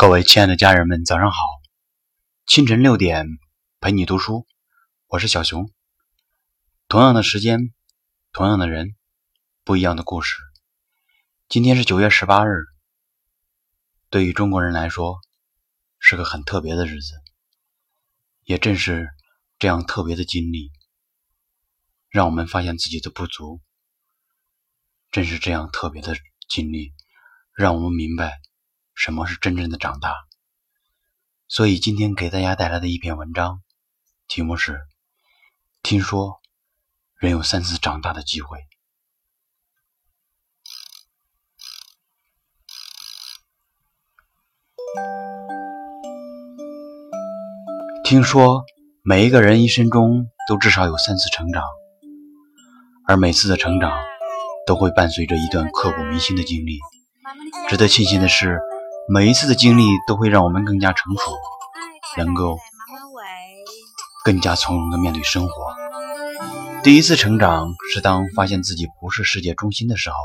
各位亲爱的家人们，早上好！清晨六点陪你读书，我是小熊。同样的时间，同样的人，不一样的故事。今天是九月十八日，对于中国人来说是个很特别的日子。也正是这样特别的经历，让我们发现自己的不足。正是这样特别的经历，让我们明白。什么是真正的长大？所以今天给大家带来的一篇文章，题目是：听说人有三次长大的机会。听说每一个人一生中都至少有三次成长，而每次的成长都会伴随着一段刻骨铭心的经历。值得庆幸的是。每一次的经历都会让我们更加成熟，能够更加从容的面对生活。第一次成长是当发现自己不是世界中心的时候。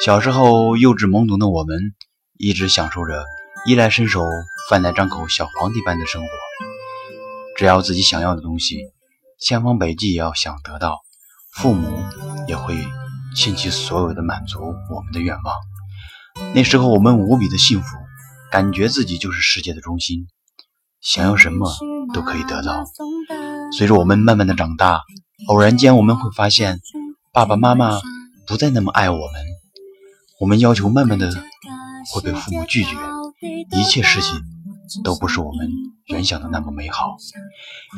小时候幼稚懵懂的我们，一直享受着衣来伸手、饭来张口、小皇帝般的生活。只要自己想要的东西，千方百计也要想得到，父母也会倾其所有的满足我们的愿望。那时候我们无比的幸福，感觉自己就是世界的中心，想要什么都可以得到。随着我们慢慢的长大，偶然间我们会发现，爸爸妈妈不再那么爱我们，我们要求慢慢的会被父母拒绝，一切事情都不是我们原想的那么美好。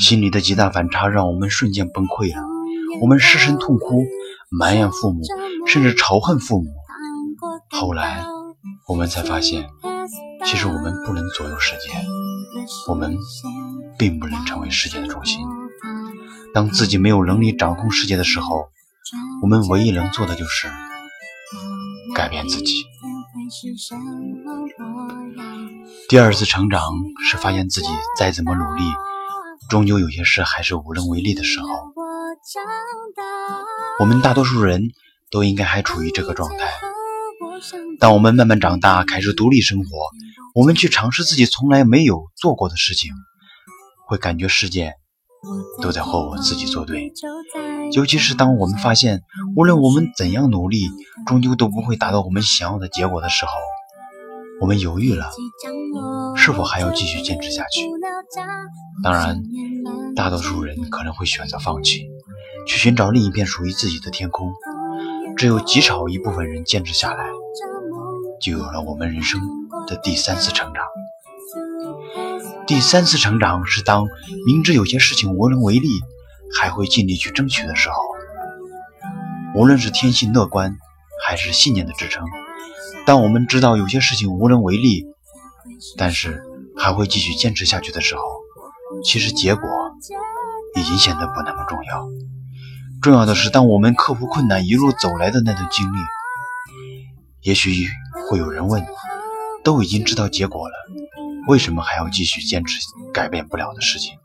心里的极大反差让我们瞬间崩溃了，我们失声痛哭，埋怨父母，甚至仇恨父母。后来。我们才发现，其实我们不能左右世界，我们并不能成为世界的中心。当自己没有能力掌控世界的时候，我们唯一能做的就是改变自己。第二次成长是发现自己再怎么努力，终究有些事还是无能为力的时候。我们大多数人都应该还处于这个状态。当我们慢慢长大，开始独立生活，我们去尝试自己从来没有做过的事情，会感觉世界都在和我自己作对。尤其是当我们发现，无论我们怎样努力，终究都不会达到我们想要的结果的时候，我们犹豫了，是否还要继续坚持下去？当然，大多数人可能会选择放弃，去寻找另一片属于自己的天空。只有极少一部分人坚持下来。就有了我们人生的第三次成长。第三次成长是当明知有些事情无能为力，还会尽力去争取的时候。无论是天性乐观，还是信念的支撑，当我们知道有些事情无能为力，但是还会继续坚持下去的时候，其实结果已经显得不那么重要。重要的是，当我们克服困难一路走来的那段经历，也许。会有人问：都已经知道结果了，为什么还要继续坚持改变不了的事情？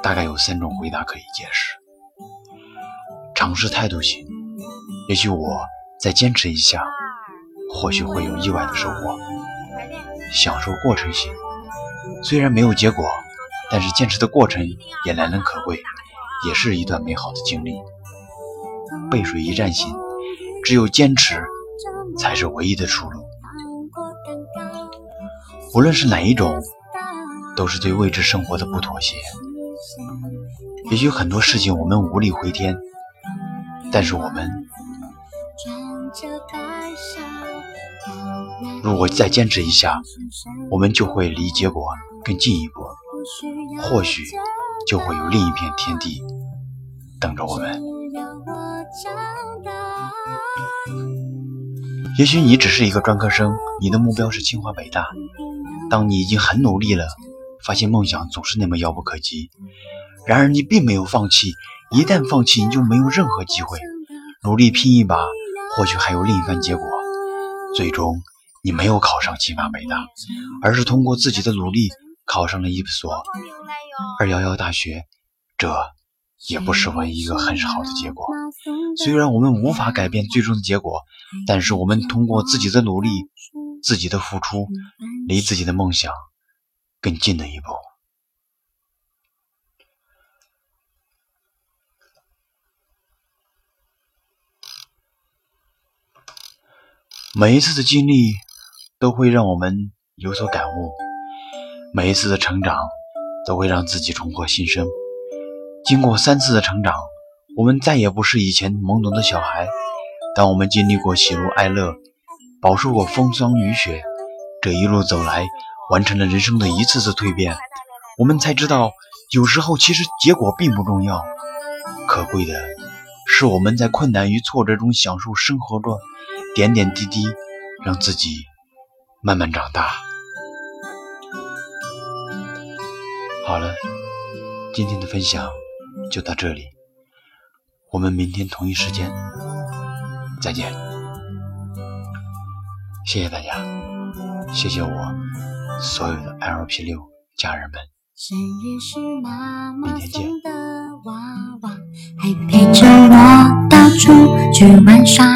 大概有三种回答可以解释：尝试态度型，也许我再坚持一下，或许会有意外的收获；享受过程型，虽然没有结果，但是坚持的过程也难能可贵，也是一段美好的经历；背水一战型，只有坚持。才是唯一的出路。无论是哪一种，都是对未知生活的不妥协。也许很多事情我们无力回天，但是我们如果再坚持一下，我们就会离结果更近一步，或许就会有另一片天地等着我们。也许你只是一个专科生，你的目标是清华北大。当你已经很努力了，发现梦想总是那么遥不可及。然而你并没有放弃，一旦放弃，你就没有任何机会。努力拼一把，或许还有另一番结果。最终，你没有考上清华北大，而是通过自己的努力考上了一所二幺幺大学。这也不失为一个很好的结果。虽然我们无法改变最终的结果，但是我们通过自己的努力，自己的付出离自己的梦想更近了一步。每一次的经历都会让我们有所感悟，每一次的成长都会让自己重获新生。经过三次的成长，我们再也不是以前懵懂的小孩。当我们经历过喜怒哀乐，饱受过风霜雨雪，这一路走来，完成了人生的一次次蜕变，我们才知道，有时候其实结果并不重要，可贵的是我们在困难与挫折中享受生活中点点滴滴，让自己慢慢长大。好了，今天的分享就到这里，我们明天同一时间再见。谢谢大家，谢谢我所有的 LP 六家人们，明天见。还陪着我到处去玩耍，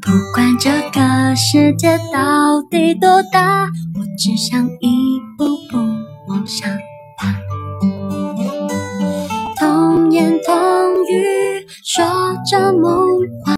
不管这个世界到底多大，我只想一步步往上。言童语，说着梦话。